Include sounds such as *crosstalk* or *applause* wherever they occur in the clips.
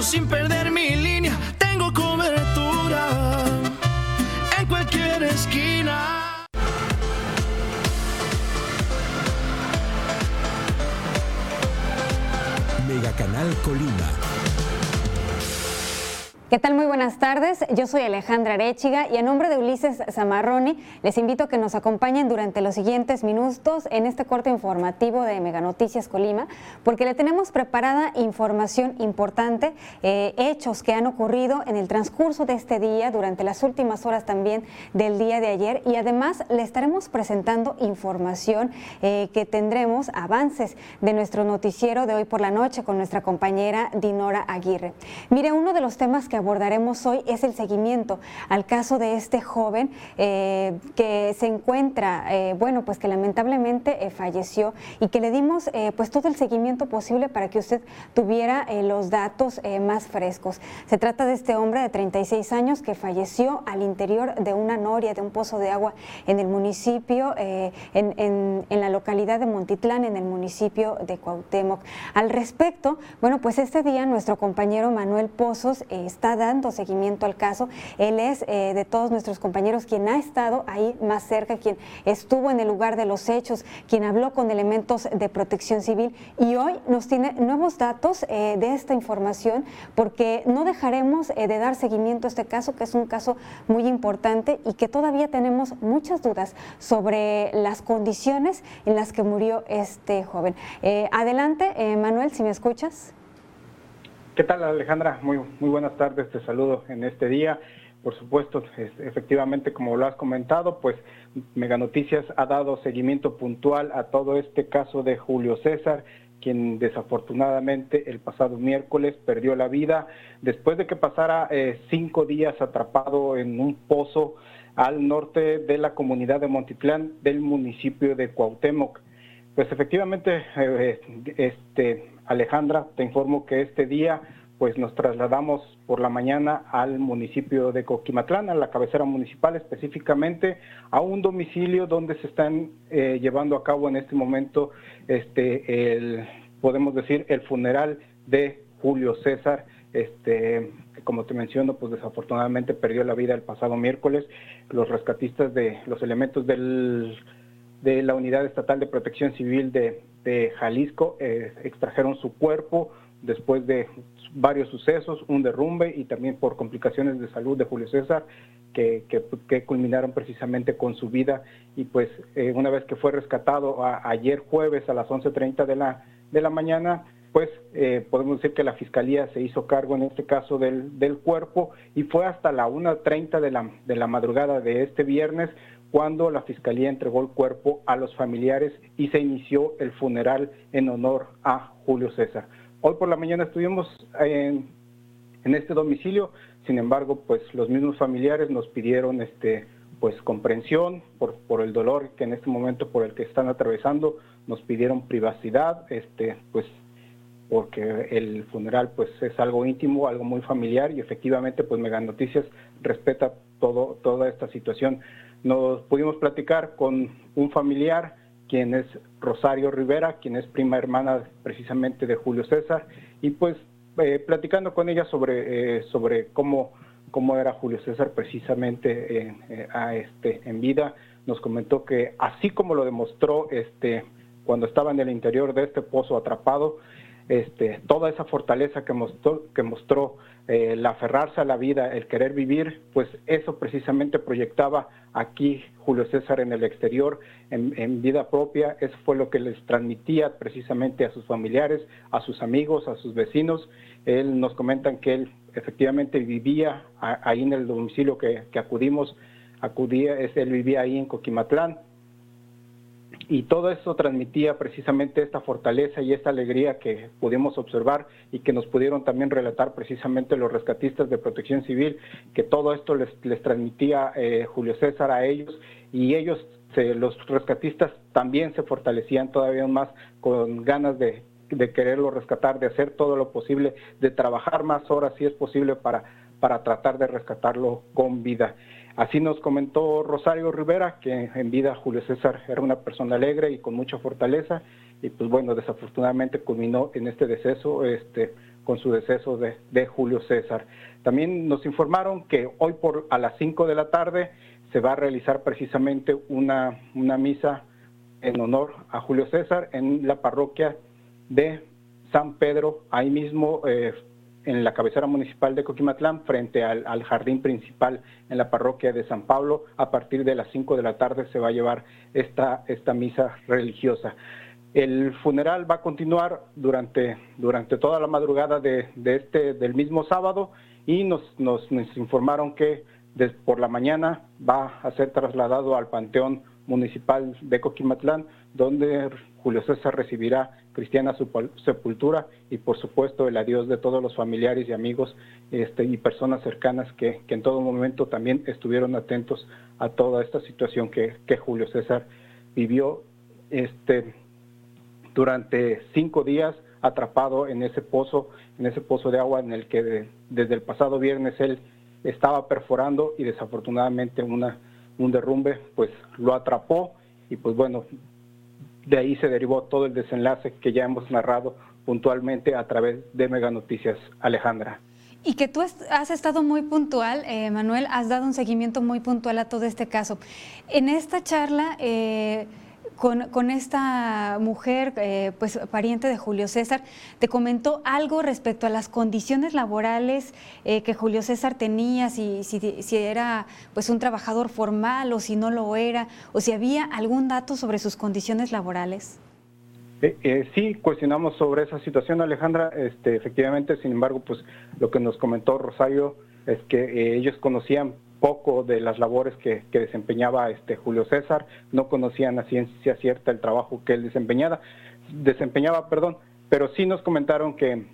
200 pesos sin perder mi línea, tengo cobertura en cualquier esquina. Mega Canal Colima. ¿Qué tal? Muy buenas tardes. Yo soy Alejandra Arechiga y en nombre de Ulises Zamarroni les invito a que nos acompañen durante los siguientes minutos en este corte informativo de Mega Noticias Colima, porque le tenemos preparada información importante, eh, hechos que han ocurrido en el transcurso de este día, durante las últimas horas también del día de ayer y además le estaremos presentando información eh, que tendremos, avances de nuestro noticiero de hoy por la noche con nuestra compañera Dinora Aguirre. Mire, uno de los temas que abordaremos hoy es el seguimiento al caso de este joven eh, que se encuentra, eh, bueno, pues que lamentablemente eh, falleció y que le dimos pues todo el seguimiento posible para que usted tuviera los datos más frescos. Se trata de este hombre de 36 años que falleció al interior de una noria, de un pozo de agua en el municipio, en, en, en la localidad de Montitlán, en el municipio de Cuauhtémoc. Al respecto, bueno, pues este día nuestro compañero Manuel Pozos está dando seguimiento al caso. Él es eh, de todos nuestros compañeros quien ha estado ahí más cerca, quien estuvo en el lugar de los hechos, quien habló con elementos de protección civil y hoy nos tiene nuevos datos eh, de esta información porque no dejaremos eh, de dar seguimiento a este caso, que es un caso muy importante y que todavía tenemos muchas dudas sobre las condiciones en las que murió este joven. adelante, Manuel, si me escuchas. ¿Qué tal Alejandra? Muy, muy buenas tardes, te saludo en este día. Por supuesto, efectivamente, como lo has comentado, pues Mega Noticias ha dado seguimiento puntual a todo este caso de Julio César, quien desafortunadamente el pasado miércoles perdió la vida después de que pasara eh, cinco días atrapado en un pozo al norte de la comunidad de Montitlán del municipio de Cuauhtémoc. Pues efectivamente, eh, este, Alejandra, te informo que este día pues nos trasladamos por la mañana al municipio de Coquimatlán, a la cabecera municipal específicamente, a un domicilio donde se están eh, llevando a cabo en este momento, este, el, podemos decir, el funeral de Julio César, este, que como te menciono, pues desafortunadamente perdió la vida el pasado miércoles. Los rescatistas de los elementos del, de la Unidad Estatal de Protección Civil de, Jalisco eh, extrajeron su cuerpo después de varios sucesos, un derrumbe y también por complicaciones de salud de Julio César que, que, culminaron precisamente con su vida. Y pues eh, una vez que fue rescatado ayer jueves a las 11.30 de la, de la mañana, pues eh, podemos decir que la fiscalía se hizo cargo en este caso del, del cuerpo y fue hasta la 1.30 de la, de la madrugada de este viernes cuando la Fiscalía entregó el cuerpo a los familiares y se inició el funeral en honor a Julio César. Hoy por la mañana estuvimos en, este domicilio, sin embargo, pues los mismos familiares nos pidieron este pues comprensión por, el dolor que en este momento por el que están atravesando, nos pidieron privacidad, este pues porque el funeral pues es algo íntimo, algo muy familiar y efectivamente pues Mega Noticias respeta todo, toda esta situación. Nos pudimos platicar con un familiar, quien es Rosario Rivera, quien es prima hermana precisamente de Julio César, y pues eh, platicando con ella sobre, eh, sobre cómo, cómo era Julio César precisamente eh, a este, en vida, nos comentó que así como lo demostró este, cuando estaba en el interior de este pozo atrapado, este, toda esa fortaleza que mostró, que mostró el aferrarse a la vida, el querer vivir, pues eso precisamente proyectaba aquí Julio César en el exterior, en, vida propia, eso fue lo que les transmitía precisamente a sus familiares, a sus amigos, a sus vecinos. Él nos comentan que él efectivamente vivía ahí en el domicilio que, que acudimos, acudía, él vivía ahí en Coquimatlán, y todo eso transmitía precisamente esta fortaleza y esta alegría que pudimos observar y que nos pudieron también relatar precisamente los rescatistas de protección civil, que todo esto les, les transmitía eh, Julio César a ellos y ellos, los rescatistas también se fortalecían todavía más con ganas de, de quererlo rescatar, de hacer todo lo posible, de trabajar más horas si es posible para, para tratar de rescatarlo con vida. Así nos comentó Rosario Rivera, que en vida Julio César era una persona alegre y con mucha fortaleza, y pues bueno, desafortunadamente culminó en este deceso, este, con su deceso de, Julio César. También nos informaron que hoy por a las 5 de la tarde se va a realizar precisamente una, una misa en honor a Julio César en la parroquia de San Pedro, ahí mismo eh, en la cabecera municipal de Coquimatlán, frente al, jardín principal en la parroquia de San Pablo. A partir de las 5 de la tarde se va a llevar esta, esta misa religiosa. El funeral va a continuar durante, durante toda la madrugada de, este, del mismo sábado y nos, nos, informaron que por la mañana va a ser trasladado al Panteón Municipal de Coquimatlán, donde Julio César recibirá cristiana sepultura y por supuesto el adiós de todos los familiares y amigos este, y personas cercanas que, en todo momento también estuvieron atentos a toda esta situación que, Julio César vivió este, durante cinco días atrapado en ese pozo, en ese pozo de agua en el que desde el pasado viernes él estaba perforando y desafortunadamente una, un derrumbe pues lo atrapó y pues bueno, de ahí se derivó todo el desenlace que ya hemos narrado puntualmente a través de Mega Noticias, Alejandra. Y que tú has estado muy puntual, eh, Manuel, has dado un seguimiento muy puntual a todo este caso. En esta charla... Eh, con, esta mujer, eh, pues pariente de Julio César, te comentó algo respecto a las condiciones laborales eh, que Julio César tenía, si, si, era pues un trabajador formal o si no lo era, o si había algún dato sobre sus condiciones laborales. Eh, sí, cuestionamos sobre esa situación, Alejandra. Este, efectivamente, sin embargo, pues lo que nos comentó Rosario es que ellos conocían poco de las labores que, desempeñaba este Julio César, no conocían a ciencia cierta el trabajo que él desempeñaba, desempeñaba, perdón, pero sí nos comentaron que,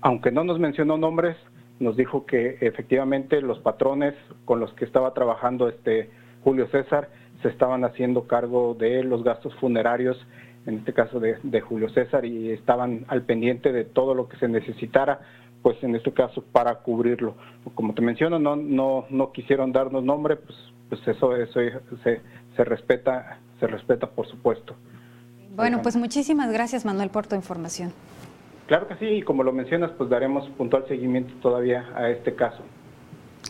aunque no nos mencionó nombres, nos dijo que efectivamente los patrones con los que estaba trabajando este Julio César se estaban haciendo cargo de los gastos funerarios, en este caso de, de Julio César, y estaban al pendiente de todo lo que se necesitara pues en este caso para cubrirlo. Como te menciono, no no no quisieron darnos nombre, pues pues eso eso se, se respeta se respeta por supuesto. Bueno, pues muchísimas gracias Manuel por tu información. Claro que sí, y como lo mencionas, pues daremos puntual seguimiento todavía a este caso.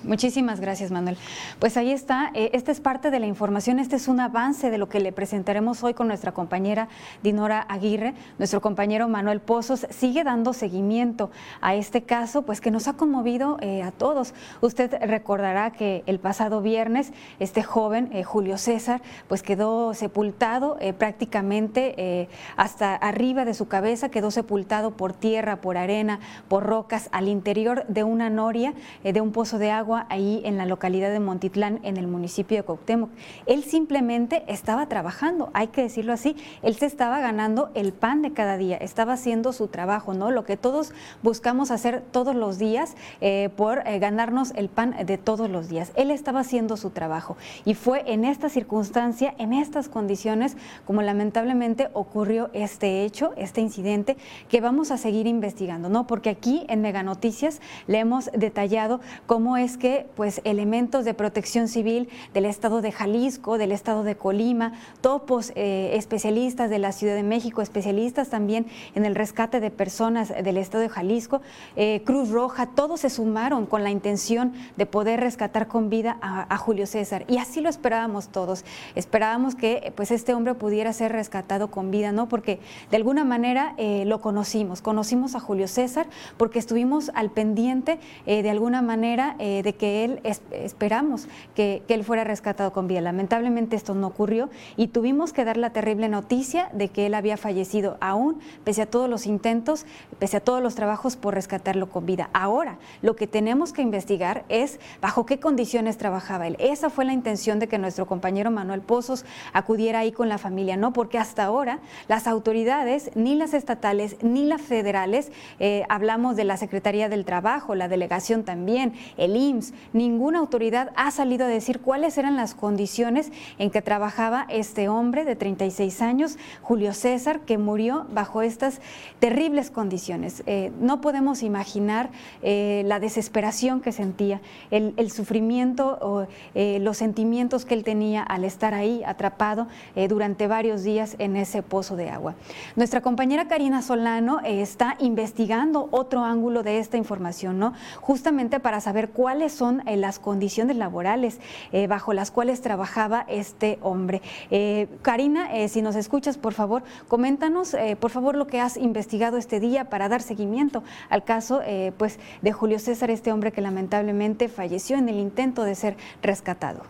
Muchísimas gracias, Manuel. Pues ahí está, eh, esta es parte de la información, este es un avance de lo que le presentaremos hoy con nuestra compañera Dinora Aguirre. Nuestro compañero Manuel Pozos sigue dando seguimiento a este caso, pues que nos ha conmovido eh, a todos. Usted recordará que el pasado viernes este joven, eh, Julio César, pues quedó sepultado prácticamente hasta arriba de su cabeza, quedó sepultado por tierra, por arena, por rocas, al interior de una noria, de un pozo de agua ahí en la localidad de Montitlán, en el municipio de Cuauhtémoc. Él simplemente estaba trabajando, hay que decirlo así, él se estaba ganando el pan de cada día, estaba haciendo su trabajo, ¿no? Lo que todos buscamos hacer todos los días eh, por eh, ganarnos el pan de todos los días. Él estaba haciendo su trabajo y fue en esta circunstancia, en estas condiciones, como lamentablemente ocurrió este hecho, este incidente, que vamos a seguir investigando, ¿no? Porque aquí en Mega Noticias le hemos detallado cómo es que pues elementos de protección civil del estado de Jalisco, del estado de Colima, topos eh, especialistas de la Ciudad de México, especialistas también en el rescate de personas del estado de Jalisco, eh, Cruz Roja, todos se sumaron con la intención de poder rescatar con vida a, Julio César y así lo esperábamos todos. Esperábamos que pues este hombre pudiera ser rescatado con vida, ¿no? Porque de alguna manera eh, lo conocimos, conocimos a Julio César porque estuvimos al pendiente de alguna manera de que él, esperamos que, que él fuera rescatado con vida. Lamentablemente esto no ocurrió y tuvimos que dar la terrible noticia de que él había fallecido aún, pese a todos los intentos, pese a todos los trabajos por rescatarlo con vida. Ahora, lo que tenemos que investigar es bajo qué condiciones trabajaba él. Esa fue la intención de que nuestro compañero Manuel Pozos acudiera ahí con la familia, ¿no? Porque hasta ahora las autoridades, ni las estatales ni las federales, eh, hablamos de la Secretaría del Trabajo, la delegación también, el IMSS, ninguna autoridad ha salido a decir cuáles eran las condiciones en que trabajaba este hombre de 36 años, Julio César, que murió bajo estas terribles condiciones. Eh, no podemos imaginar eh, la desesperación que sentía, el, sufrimiento o los sentimientos que él tenía al estar ahí atrapado durante varios días en ese pozo de agua. Nuestra compañera Karina Solano está investigando otro ángulo de esta información, ¿no? Justamente para saber cuáles son eh, las condiciones laborales eh, bajo las cuales trabajaba este hombre. Eh, Karina, si nos escuchas, por favor, coméntanos, por favor, lo que has investigado este día para dar seguimiento al caso, pues, de Julio César, este hombre que lamentablemente falleció en el intento de ser rescatado.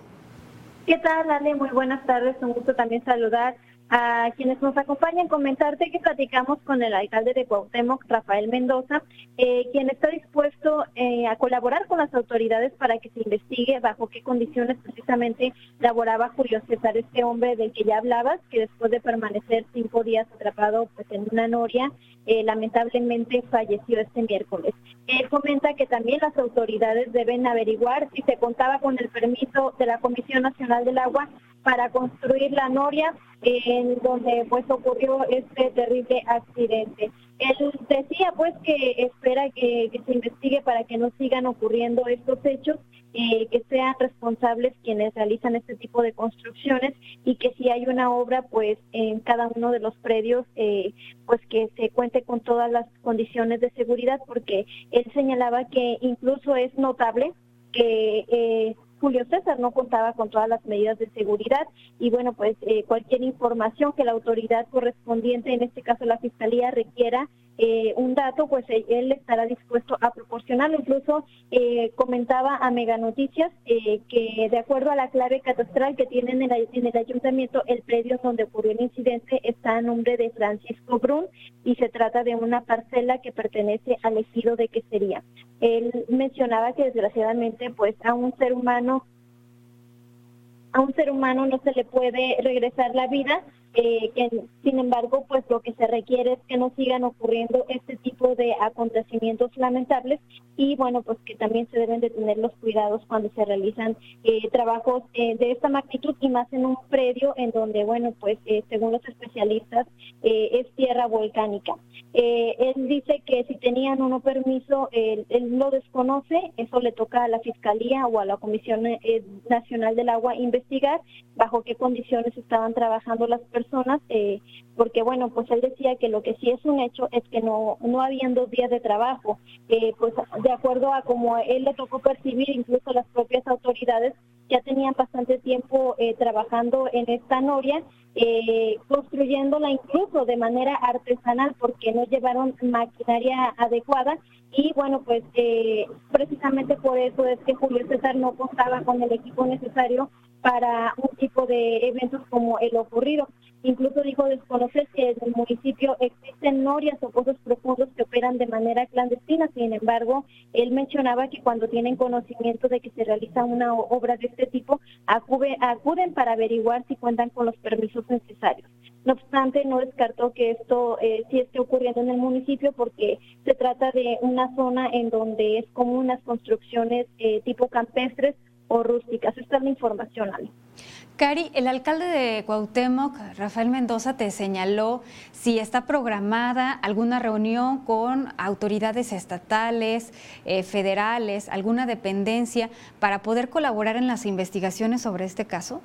¿Qué tal, Ale? Muy buenas tardes. Un gusto también saludar a quienes nos acompañan, comentarte que platicamos con el alcalde de Cuauhtémoc, Rafael Mendoza, eh, quien está dispuesto eh, a colaborar con las autoridades para que se investigue bajo qué condiciones precisamente laboraba Julio César, este hombre del que ya hablabas, que después de permanecer cinco días atrapado pues, en una noria, eh, lamentablemente falleció este miércoles. Él comenta que también las autoridades deben averiguar si se contaba con el permiso de la Comisión Nacional del Agua para construir la noria en donde pues ocurrió este terrible accidente. Él decía pues que espera que, se investigue para que no sigan ocurriendo estos hechos, eh, que sean responsables quienes realizan este tipo de construcciones y que si hay una obra pues en cada uno de los predios eh, pues que se cuente con todas las condiciones de seguridad porque él señalaba que incluso es notable que eh, Julio César no contaba con todas las medidas de seguridad y bueno, pues eh, cualquier información que la autoridad correspondiente, en este caso la Fiscalía, requiera eh, un dato, pues eh, él estará dispuesto a proporcionarlo. Incluso comentaba a Mega Noticias que de acuerdo a la clave catastral que tienen en el, en el ayuntamiento, el predio donde ocurrió el incidente está a nombre de Francisco Brun y se trata de una parcela que pertenece al ejido de que sería. Él mencionaba que desgraciadamente pues a un ser humano a un ser humano no se le puede regresar la vida, eh, sin embargo, pues lo que se requiere es que no sigan ocurriendo este tipo de acontecimientos lamentables y bueno, pues que también se deben de tener los cuidados cuando se realizan eh, trabajos eh, de esta magnitud y más en un predio en donde, bueno, pues según los especialistas es tierra volcánica. él dice que si tenían o no permiso, él, él, lo desconoce, eso le toca a la Fiscalía o a la Comisión Nacional del Agua investigar bajo qué condiciones estaban trabajando las personas personas, eh, porque bueno, pues él decía que lo que sí es un hecho es que no, no habían dos días de trabajo, eh, pues de acuerdo a como él le tocó percibir, incluso las propias autoridades ya tenían bastante tiempo eh, trabajando en esta noria, construyéndola incluso de manera artesanal porque no llevaron maquinaria adecuada y bueno, pues precisamente por eso es que Julio César no contaba con el equipo necesario para un tipo de eventos como el ocurrido. Incluso dijo desconocer que en el municipio existen norias o pozos profundos que operan de manera clandestina. Sin embargo, él mencionaba que cuando tienen conocimiento de que se realiza una obra de este tipo, acuden para averiguar si cuentan con los permisos necesarios. No obstante, no descartó que esto eh, sí esté ocurriendo en el municipio porque se trata de una zona en donde es común las construcciones eh, tipo campestres o rústicas. Esta es la información, Ale. Cari, el alcalde de Cuauhtémoc, Rafael Mendoza, te señaló si está programada alguna reunión con autoridades estatales, eh, federales, alguna dependencia para poder colaborar en las investigaciones sobre este caso.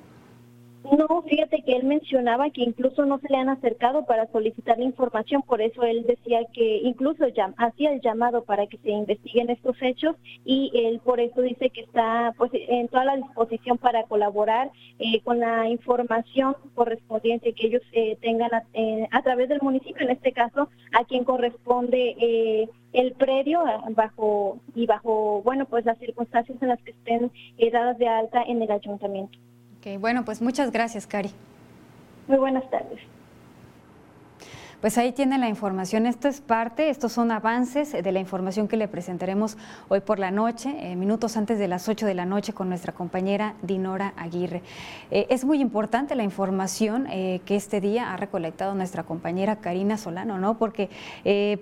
No, fíjate que él mencionaba que incluso no se le han acercado para solicitar información, por eso él decía que incluso hacía el llamado para que se investiguen estos hechos y él por eso dice que está pues en toda la disposición para colaborar eh, con la información correspondiente que ellos eh, tengan eh, a, través del municipio, en este caso a quien corresponde el predio bajo y bajo bueno pues las circunstancias en las que estén dadas de alta en el ayuntamiento. Ok, bueno, pues muchas gracias, Cari. Muy buenas tardes. Pues ahí tiene la información. Esto es parte, estos son avances de la información que le presentaremos hoy por la noche, eh, minutos antes de las 8 de la noche con nuestra compañera Dinora Aguirre. Eh, es muy importante la información eh, que este día ha recolectado nuestra compañera Karina Solano, ¿no? Porque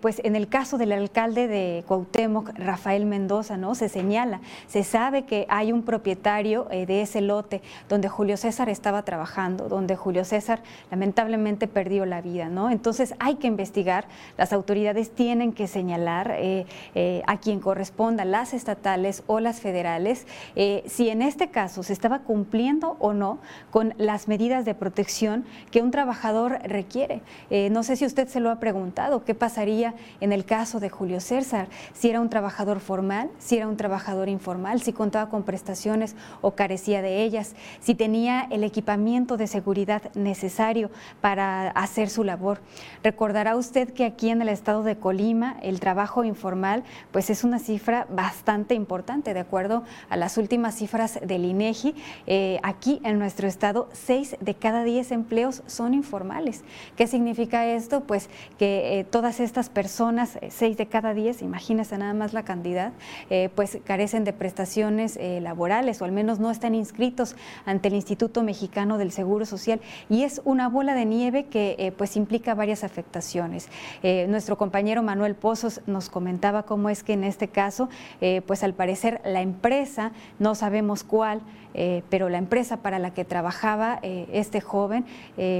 pues en el caso del alcalde de Cuauhtémoc, Rafael Mendoza, ¿no? Se señala, se sabe que hay un propietario de ese lote donde Julio César estaba trabajando, donde Julio César lamentablemente perdió la vida, ¿no? Entonces hay que investigar, las autoridades tienen que señalar eh, eh, a quien corresponda, las estatales o las federales, eh, si en este caso se estaba cumpliendo o no con las medidas de protección que un trabajador requiere. no sé si usted se lo ha preguntado, ¿qué pasaría en el caso de Julio César? Si era un trabajador formal, si era un trabajador informal, si contaba con prestaciones o carecía de ellas, si tenía el equipamiento de seguridad necesario para hacer su labor. Recordará usted que aquí en el estado de Colima el trabajo informal pues es una cifra bastante importante, de acuerdo a las últimas cifras del INEGI. Eh, aquí en nuestro estado, seis de cada diez empleos son informales. ¿Qué significa esto? Pues que eh, todas estas personas, eh, seis de cada diez, imagínese nada más la cantidad, pues carecen de prestaciones laborales o al menos no están inscritos ante el Instituto Mexicano del Seguro Social y es una bola de nieve que pues implica varias afectaciones. Eh, nuestro compañero Manuel Pozos nos comentaba cómo es que en este caso, eh, pues al parecer la empresa, no sabemos cuál, eh, pero la empresa para la que trabajaba este joven,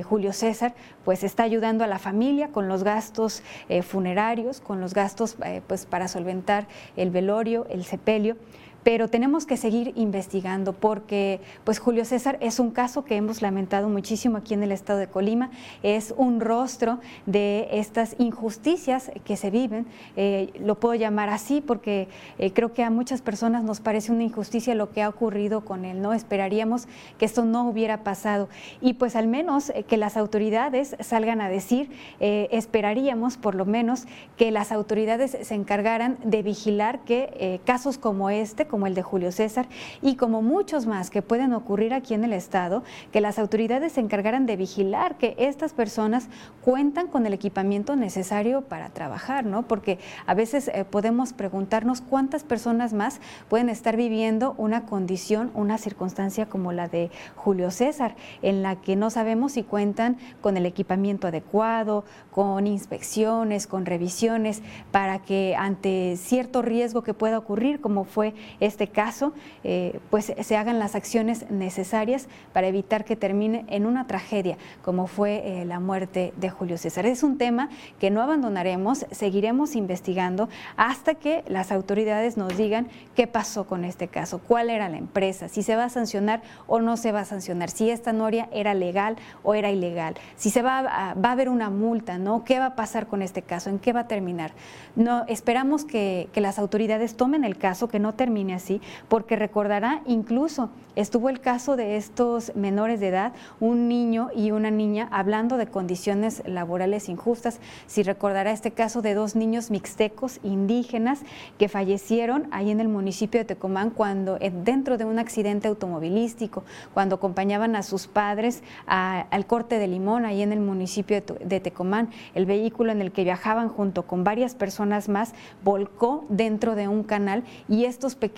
Julio César, pues está ayudando a la familia con los gastos funerarios, con los gastos pues para solventar el velorio, el sepelio pero tenemos que seguir investigando porque pues Julio César es un caso que hemos lamentado muchísimo aquí en el estado de Colima, es un rostro de estas injusticias que se viven, eh, lo puedo llamar así porque eh, creo que a muchas personas nos parece una injusticia lo que ha ocurrido con él, ¿no? Esperaríamos que esto no hubiera pasado y pues al menos eh, que las autoridades salgan a decir, esperaríamos por lo menos que las autoridades se encargaran de vigilar que casos como este, el de Julio César y como muchos más que pueden ocurrir aquí en el Estado, que las autoridades se encargaran de vigilar que estas personas cuentan con el equipamiento necesario para trabajar, ¿no? Porque a veces eh, podemos preguntarnos cuántas personas más pueden estar viviendo una condición, una circunstancia como la de Julio César, en la que no sabemos si cuentan con el equipamiento adecuado, con inspecciones, con revisiones, para que ante cierto riesgo que pueda ocurrir, como fue este caso, eh, pues se hagan las acciones necesarias para evitar que termine en una tragedia como fue eh, la muerte de Julio César. Es un tema que no abandonaremos, seguiremos investigando hasta que las autoridades nos digan qué pasó con este caso, cuál era la empresa, si se va a sancionar o no se va a sancionar, si esta noria era legal o era ilegal, si se va a, va a haber una multa, ¿no? ¿Qué va a pasar con este caso? ¿En qué va a terminar? No, esperamos que, que las autoridades tomen el caso, que no termine así, porque recordará incluso estuvo el caso de estos menores de edad, un niño y una niña, hablando de condiciones laborales injustas. Si recordará este caso de dos niños mixtecos indígenas que fallecieron ahí en el municipio de Tecomán cuando eh, dentro de un accidente automovilístico, cuando acompañaban a sus padres al corte de limón ahí en el municipio de Tecomán, el vehículo en el que viajaban junto con varias personas más volcó dentro de un canal y estos pequeños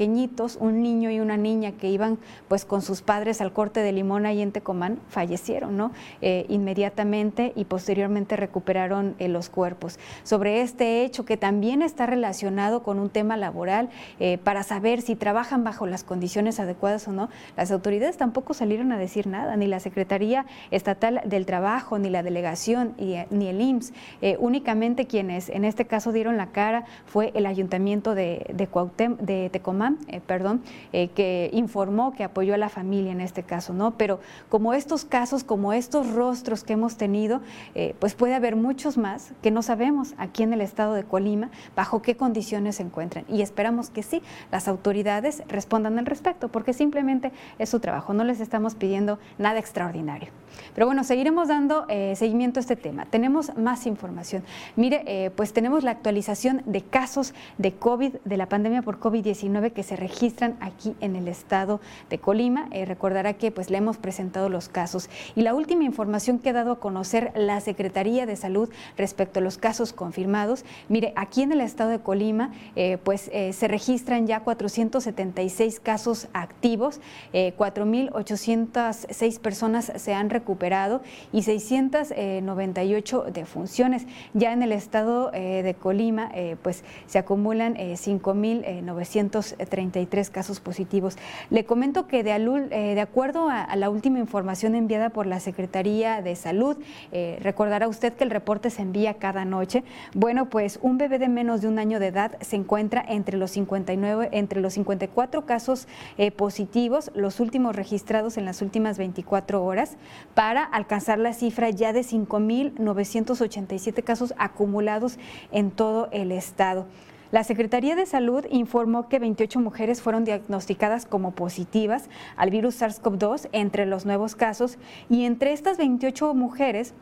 un niño y una niña que iban pues con sus padres al corte de limón ahí en Tecomán, fallecieron, ¿no? Eh, inmediatamente y posteriormente recuperaron eh, los cuerpos. Sobre este hecho que también está relacionado con un tema laboral, eh, para saber si trabajan bajo las condiciones adecuadas o no, las autoridades tampoco salieron a decir nada, ni la Secretaría Estatal del Trabajo, ni la delegación, ni el IMSS. únicamente quienes en este caso dieron la cara fue el Ayuntamiento de, de, de Tecomán Tecomán, perdón, que informó que apoyó a la familia en este caso, ¿no? Pero como estos casos, como estos rostros que hemos tenido, pues puede haber muchos más que no sabemos aquí en el estado de Colima bajo qué condiciones se encuentran. Y esperamos que sí, las autoridades respondan al respecto, porque simplemente es su trabajo, no les estamos pidiendo nada extraordinario. Pero bueno, seguiremos dando eh, seguimiento a este tema. Tenemos más información. Mire, eh, pues tenemos la actualización de casos de COVID, de la pandemia por COVID-19 que se registran aquí en el estado de Colima. Eh, recordará que pues le hemos presentado los casos. Y la última información que ha dado a conocer la Secretaría de Salud respecto a los casos confirmados, mire, aquí en el estado de Colima, pues se registran ya 476 casos activos, 4.806 personas se han recuperado y 698 defunciones. Ya en el estado eh, de Colima, eh, pues se acumulan 5.933 eh, casos positivos. Le comento que de, de acuerdo a, la última información enviada por la Secretaría de Salud, recordará usted que el reporte se envía cada noche. Bueno, pues un bebé de menos de un año de edad se encuentra entre los 59, entre los 54 casos positivos, los últimos registrados en las últimas 24 horas para alcanzar la cifra ya de 5.987 casos acumulados en todo el estado. La Secretaría de Salud informó que 28 mujeres fueron diagnosticadas como positivas al virus SARS-CoV-2 entre los nuevos casos y entre estas 28 mujeres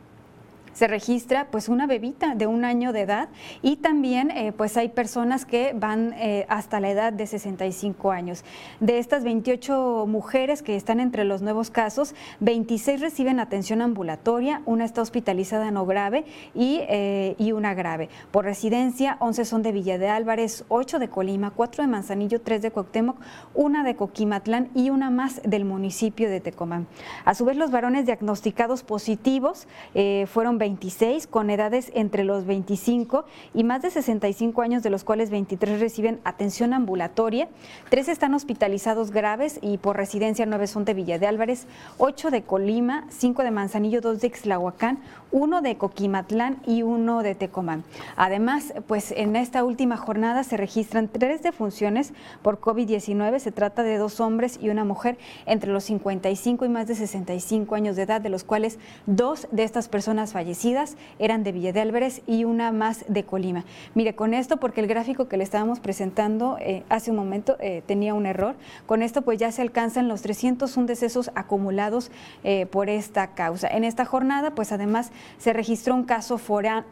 se registra pues una bebita de un año de edad y también eh, pues hay personas que van eh, hasta la edad de 65 años. De estas 28 mujeres que están entre los nuevos casos, 26 reciben atención ambulatoria, una está hospitalizada no grave y, eh, y una grave. Por residencia, 11 son de Villa de Álvarez, 8 de Colima, 4 de Manzanillo, 3 de Cuauhtémoc, una de Coquimatlán y una más del municipio de Tecomán. A su vez, los varones diagnosticados positivos fueron 26 con edades entre los 25 y más de 65 años, de los cuales 23 reciben atención ambulatoria, tres están hospitalizados graves y por residencia nueve son de Villa de Álvarez, ocho de Colima, cinco de Manzanillo, dos de Ixlahuacán, uno de Coquimatlán y uno de Tecomán. Además, pues en esta última jornada se registran tres defunciones por COVID-19. Se trata de dos hombres y una mujer entre los 55 y más de 65 años de edad, de los cuales dos de estas personas fallecieron eran de Villa de Álvarez y una más de Colima. Mire, con esto, porque el gráfico que le estábamos presentando eh, hace un momento eh, tenía un error, con esto pues ya se alcanzan los 301 decesos acumulados eh, por esta causa. En esta jornada, pues además se registró un caso,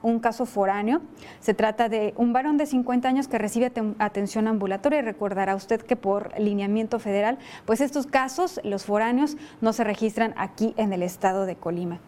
un caso foráneo. Se trata de un varón de 50 años que recibe atención ambulatoria y recordará usted que por lineamiento federal, pues estos casos, los foráneos, no se registran aquí en el estado de Colima.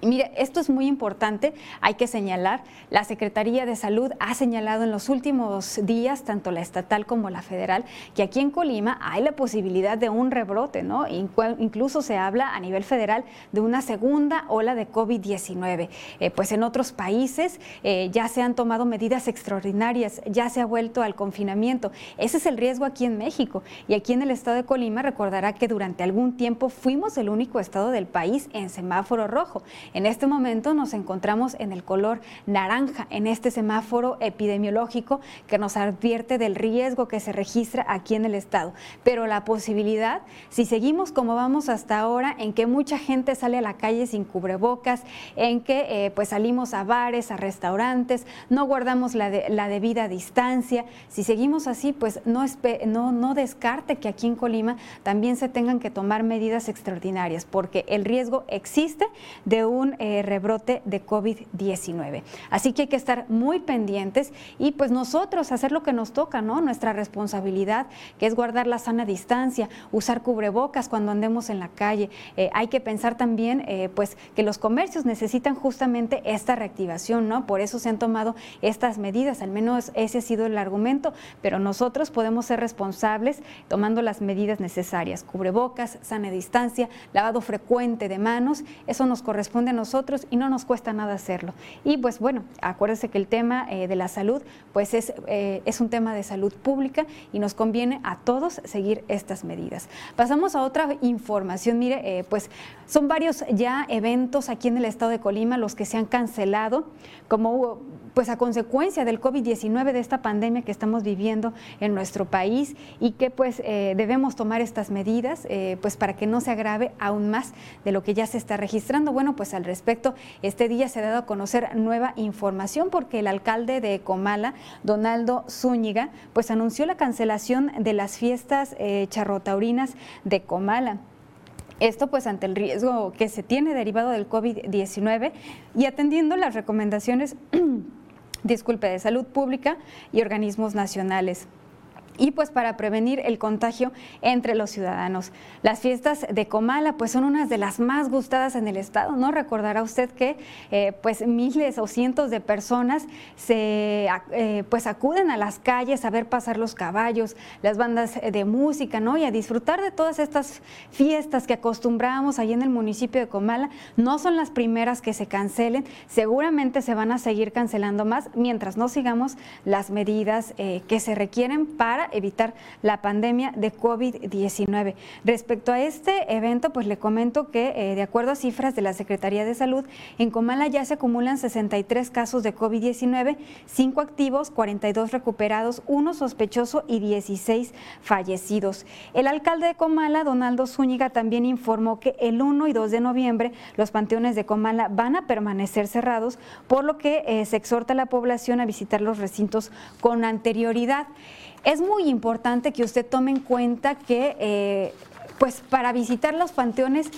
Y mire, esto es muy importante, hay que señalar, la Secretaría de Salud ha señalado en los últimos días, tanto la estatal como la federal, que aquí en Colima hay la posibilidad de un rebrote, ¿no? Incluso se habla a nivel federal de una segunda ola de COVID-19. Eh, pues en otros países eh, ya se han tomado medidas extraordinarias, ya se ha vuelto al confinamiento. Ese es el riesgo aquí en México. Y aquí en el estado de Colima recordará que durante algún tiempo fuimos el único estado del país en semáforo rojo. En este momento nos encontramos en el color naranja, en este semáforo epidemiológico que nos advierte del riesgo que se registra aquí en el estado. Pero la posibilidad, si seguimos como vamos hasta ahora, en que mucha gente sale a la calle sin cubrebocas, en que eh, pues salimos a bares, a restaurantes, no guardamos la, la debida distancia, si seguimos así, pues no descarte que aquí en Colima también se tengan que tomar medidas extraordinarias, porque el riesgo existe de un un eh, rebrote de COVID-19. Así que hay que estar muy pendientes y pues nosotros hacer lo que nos toca, ¿no? Nuestra responsabilidad, que es guardar la sana distancia, usar cubrebocas cuando andemos en la calle. Eh, hay que pensar también eh, pues que los comercios necesitan justamente esta reactivación, ¿no? Por eso se han tomado estas medidas, al menos ese ha sido el argumento, pero nosotros podemos ser responsables tomando las medidas necesarias, cubrebocas, sana distancia, lavado frecuente de manos, eso nos corresponde nosotros y no nos cuesta nada hacerlo. Y pues bueno, acuérdense que el tema eh, de la salud pues es, eh, es un tema de salud pública y nos conviene a todos seguir estas medidas. Pasamos a otra información, mire, eh, pues son varios ya eventos aquí en el estado de Colima los que se han cancelado, como pues a consecuencia del COVID-19, de esta pandemia que estamos viviendo en nuestro país y que pues eh, debemos tomar estas medidas eh, pues para que no se agrave aún más de lo que ya se está registrando. Bueno, pues al respecto, este día se ha dado a conocer nueva información porque el alcalde de Comala, Donaldo Zúñiga, pues anunció la cancelación de las fiestas eh, charrotaurinas de Comala. Esto pues ante el riesgo que se tiene derivado del COVID-19 y atendiendo las recomendaciones, *clears throat* disculpe, de salud pública y organismos nacionales y pues para prevenir el contagio entre los ciudadanos. Las fiestas de Comala pues son unas de las más gustadas en el estado, ¿no? Recordará usted que eh, pues miles o cientos de personas se eh, pues acuden a las calles a ver pasar los caballos, las bandas de música, ¿no? Y a disfrutar de todas estas fiestas que acostumbramos ahí en el municipio de Comala. No son las primeras que se cancelen, seguramente se van a seguir cancelando más mientras no sigamos las medidas eh, que se requieren para evitar la pandemia de COVID-19. Respecto a este evento, pues le comento que eh, de acuerdo a cifras de la Secretaría de Salud, en Comala ya se acumulan 63 casos de COVID-19, 5 activos, 42 recuperados, 1 sospechoso y 16 fallecidos. El alcalde de Comala, Donaldo Zúñiga, también informó que el 1 y 2 de noviembre los panteones de Comala van a permanecer cerrados, por lo que eh, se exhorta a la población a visitar los recintos con anterioridad. Es muy importante que usted tome en cuenta que, eh, pues, para visitar los panteones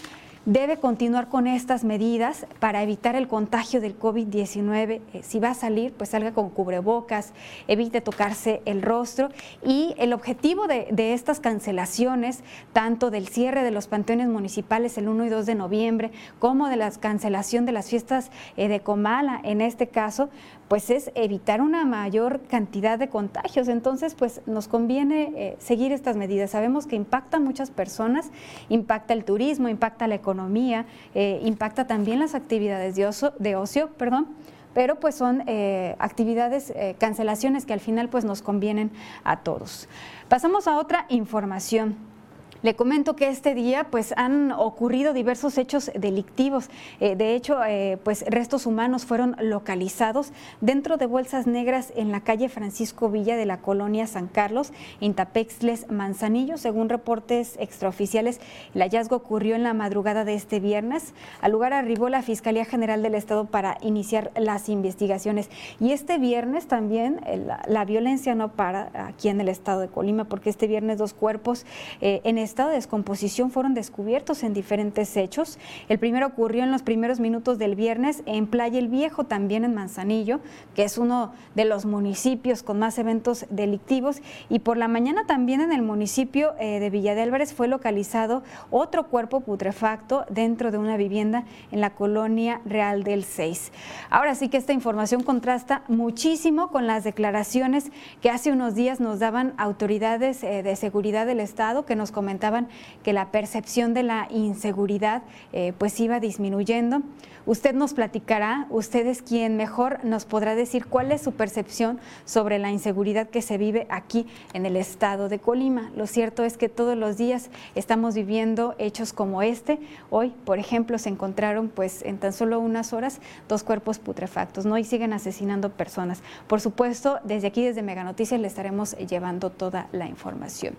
debe continuar con estas medidas para evitar el contagio del COVID-19. Eh, si va a salir, pues salga con cubrebocas, evite tocarse el rostro. Y el objetivo de, estas cancelaciones, tanto del cierre de los panteones municipales el 1 y 2 de noviembre, como de la cancelación de las fiestas eh, de Comala, en este caso, pues es evitar una mayor cantidad de contagios. Entonces, pues nos conviene eh, seguir estas medidas. Sabemos que impacta a muchas personas, impacta el turismo, impacta la economía eh, impacta también las actividades de ocio, de ocio perdón, pero pues son eh, actividades, eh, cancelaciones que al final pues nos convienen a todos. Pasamos a otra información. Le comento que este día pues han ocurrido diversos hechos delictivos. Eh, de hecho, eh, pues restos humanos fueron localizados dentro de bolsas negras en la calle Francisco Villa de la colonia San Carlos, en Tapexles, Manzanillo. Según reportes extraoficiales, el hallazgo ocurrió en la madrugada de este viernes. Al lugar arribó la Fiscalía General del Estado para iniciar las investigaciones. Y este viernes también eh, la, violencia no para aquí en el estado de Colima, porque este viernes dos cuerpos en este estado de descomposición fueron descubiertos en diferentes hechos. El primero ocurrió en los primeros minutos del viernes en Playa El Viejo, también en Manzanillo, que es uno de los municipios con más eventos delictivos. Y por la mañana también en el municipio eh, de Villa de Álvarez fue localizado otro cuerpo putrefacto dentro de una vivienda en la colonia Real del 6. Ahora sí que esta información contrasta muchísimo con las declaraciones que hace unos días nos daban autoridades eh, de seguridad del Estado que nos que la percepción de la inseguridad eh, pues iba disminuyendo. Usted nos platicará, usted es quien mejor nos podrá decir cuál es su percepción sobre la inseguridad que se vive aquí en el estado de Colima. Lo cierto es que todos los días estamos viviendo hechos como este. Hoy, por ejemplo, se encontraron pues en tan solo unas horas dos cuerpos putrefactos, ¿no? Y siguen asesinando personas. Por supuesto, desde aquí, desde Mega Noticias, le estaremos llevando toda la información.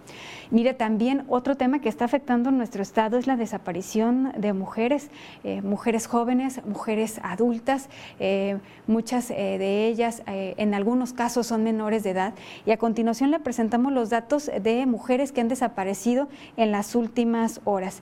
Mire, también otro tema que está afectando nuestro estado es la desaparición de mujeres, eh, mujeres jóvenes mujeres adultas, eh, muchas eh, de ellas eh, en algunos casos son menores de edad. Y a continuación le presentamos los datos de mujeres que han desaparecido en las últimas horas.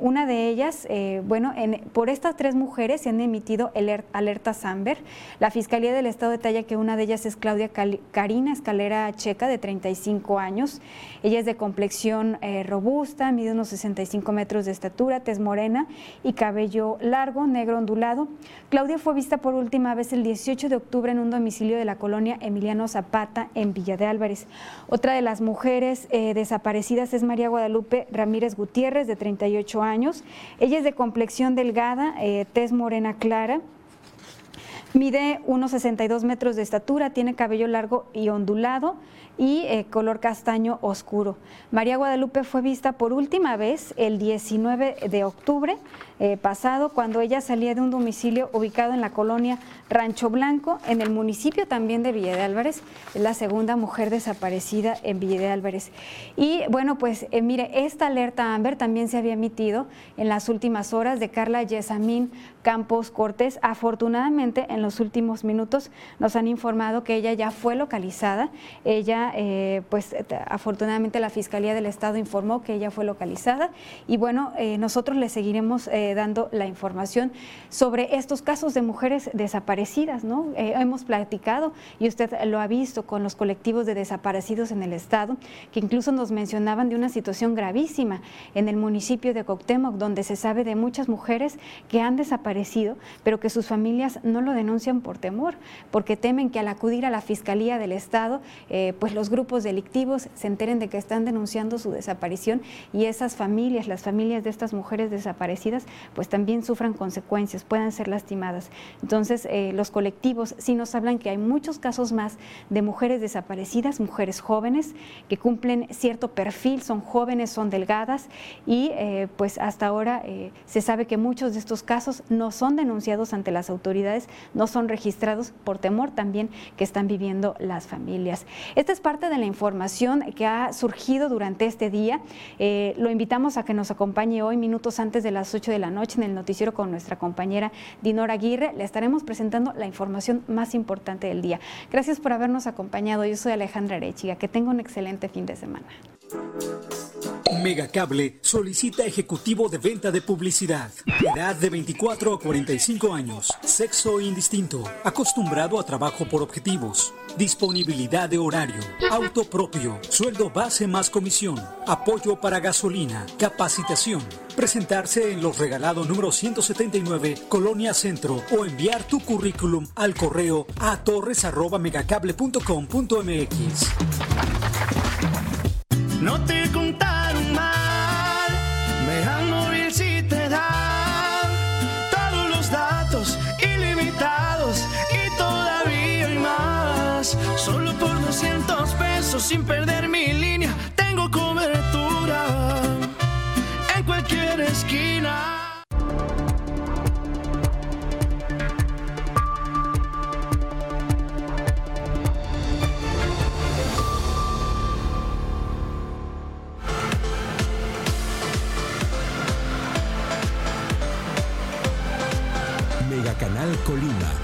una de ellas, bueno, por estas tres mujeres se han emitido el alertas Amber. La Fiscalía del Estado detalla que una de ellas es Claudia Karina Escalera Checa, de 35 años. Ella es de complexión robusta, mide unos 65 metros de estatura, tez morena y cabello largo, negro ondulado. Claudia fue vista por última vez el 18 de octubre en un domicilio de la colonia Emiliano Zapata en Villa de Álvarez. Otra de las mujeres eh, desaparecidas es María Guadalupe Ramírez Gutiérrez, de 38 años. Ella es de complexión delgada, eh, tez morena clara. Mide unos 62 metros de estatura, tiene cabello largo y ondulado, y eh, color castaño oscuro. María Guadalupe fue vista por última vez el 19 de octubre eh, pasado cuando ella salía de un domicilio ubicado en la colonia Rancho Blanco, en el municipio también de Villa de Álvarez. Es la segunda mujer desaparecida en Villa de Álvarez. Y bueno, pues eh, mire, esta alerta Amber también se había emitido en las últimas horas de Carla Yesamín Campos Cortés. Afortunadamente, en los últimos minutos nos han informado que ella ya fue localizada. Ella, eh, pues afortunadamente la Fiscalía del Estado informó que ella fue localizada y bueno, nosotros le seguiremos dando la información sobre estos casos de mujeres desaparecidas, ¿no? Eh, hemos platicado y usted lo ha visto con los colectivos de desaparecidos en el estado, que incluso nos mencionaban de una situación gravísima en el municipio de Coctemoc, donde se sabe de muchas mujeres que han desaparecido, pero que sus familias no lo denuncian por temor, porque temen que al acudir a la Fiscalía del Estado, eh, pues los grupos delictivos se enteren de que están denunciando su desaparición y esas familias, las familias de estas mujeres desaparecidas, pues también sufran consecuencias, puedan ser lastimadas. Entonces, eh, los colectivos sí nos hablan que hay muchos casos más de mujeres desaparecidas, mujeres jóvenes, que cumplen cierto perfil, son jóvenes, son delgadas y eh, pues hasta ahora se sabe que muchos de estos casos no son denunciados ante las autoridades, son registrados por temor también que están viviendo las familias. Esta es parte de la información que ha surgido durante este día. lo invitamos a que nos acompañe hoy minutos antes de las 8 de la noche en el noticiero con nuestra compañera Dinora Aguirre. Le estaremos presentando la información más importante del día. Gracias por habernos acompañado. Yo soy Alejandra Arechiga. Que tenga un excelente fin de semana. Megacable solicita ejecutivo de venta de publicidad. Edad de 24 a 45 años. Sexo indistinto. Acostumbrado a trabajo por objetivos. Disponibilidad de horario. Auto propio. Sueldo base más comisión. Apoyo para gasolina. Capacitación. Presentarse en los regalados número 179, Colonia Centro, o enviar tu currículum al correo a torres.megacable.com.mx. No te contaron mal, 800 pesos sin perder mi línea. Tengo cobertura en cualquier esquina. Mega Canal Colima